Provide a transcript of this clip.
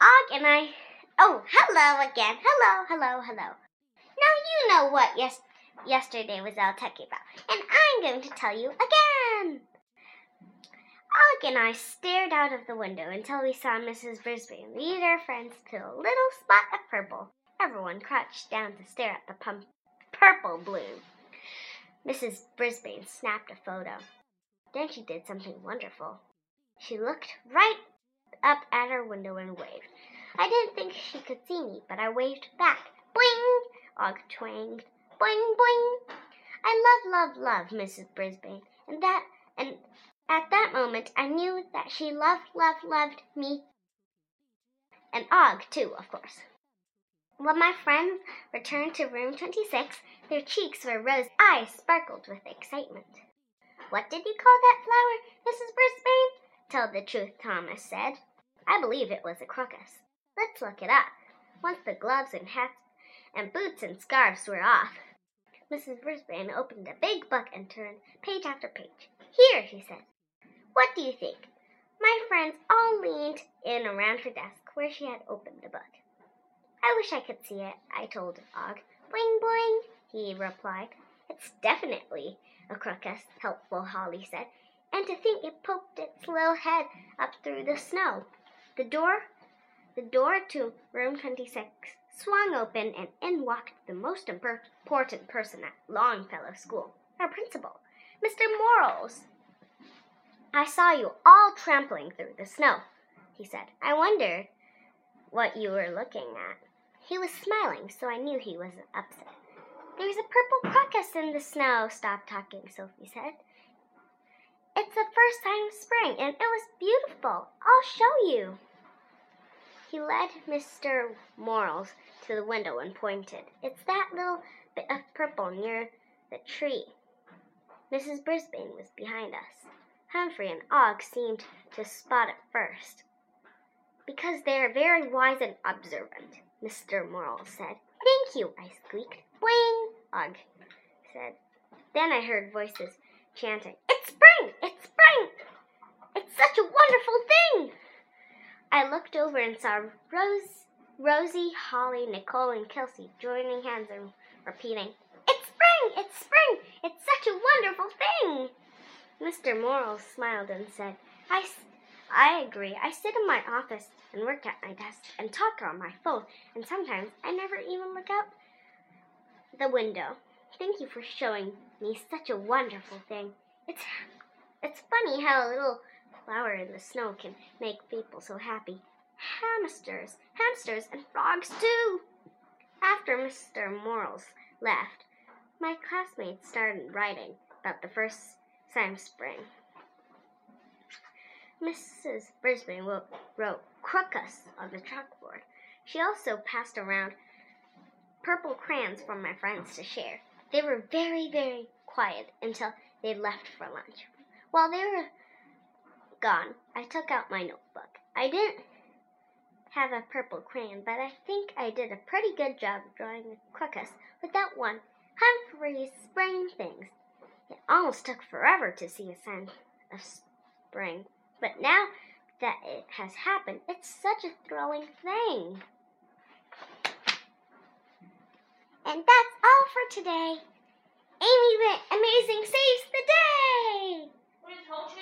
Og and I. Oh, hello again. Hello, hello, hello. Now you know what yes, yesterday was all talking about, and I'm going to tell you again. Og and I stared out of the window until we saw Mrs. Brisbane lead our friends to a little spot of purple. Everyone crouched down to stare at the pump- purple bloom. Mrs. Brisbane snapped a photo. Then she did something wonderful. She looked right up at our window and waved. I didn't think she could see me, but I waved back. Boing! Og twanged. Boing, boing! I love, love, love Mrs. Brisbane, and that, and at that moment I knew that she loved, loved, loved me, and Og too, of course. When my friends returned to room 26, their cheeks were rose, eyes sparkled with excitement. What did you call that flower, Mrs. Brisbane? Tell the truth, Thomas said. I believe it was a crocus. Let's look it up. Once the gloves and hats and boots and scarves were off, Mrs. Brisbane opened a big book and turned page after page. Here, she said. What do you think? My friends all leaned in around her desk where she had opened the book. I wish I could see it, I told Og. Boing, boing, he replied. It's definitely a crocus, helpful Holly said. And to think it poked its little head up through the snow. The door, the door to room 26 swung open and in walked the most important person at Longfellow School, our principal, Mr. Morales. I saw you all trampling through the snow, he said. I wondered what you were looking at. He was smiling, so I knew he wasn't upset. There's a purple crocus in the snow, stop talking, Sophie said. It's the first sign of spring, and it was beautiful. I'll show you. He led Mr. Morales to the window and pointed. It's that little bit of purple near the tree. Mrs. Brisbane was behind us. Humphrey and Og seemed to spot it first. Because they are very wise and observant, Mr. Morales said. Thank you, I squeaked. Boing, Og said. Then I heard voices chanting, It's spring! It's spring! It's such a wonderful thing! I looked over and saw Rose, Rosie, Holly, Nicole, and Kelsey joining hands and repeating, It's spring! It's spring! It's such a wonderful thing! Mr. Morales smiled and said, I, I agree. I sit in my office and work at my desk and talk on my phone, and sometimes I never even look out the window. Thank you for showing me such a wonderful thing. It's it's funny how a little flower in the snow can make people so happy. Hamsters, hamsters, and frogs too. After Mr. Morales left, my classmates started writing about the first of spring. Mrs. Brisbane wrote, wrote crocus on the chalkboard. She also passed around purple crayons for my friends to share. They were very, very quiet until they left for lunch. While they were gone, I took out my notebook. I didn't have a purple crayon, but I think I did a pretty good job drawing a crocus with that one Humphrey's spring things. It almost took forever to see a sign of spring, but now that it has happened, it's such a thrilling thing. And that's all for today. Amy the Amazing saves the day!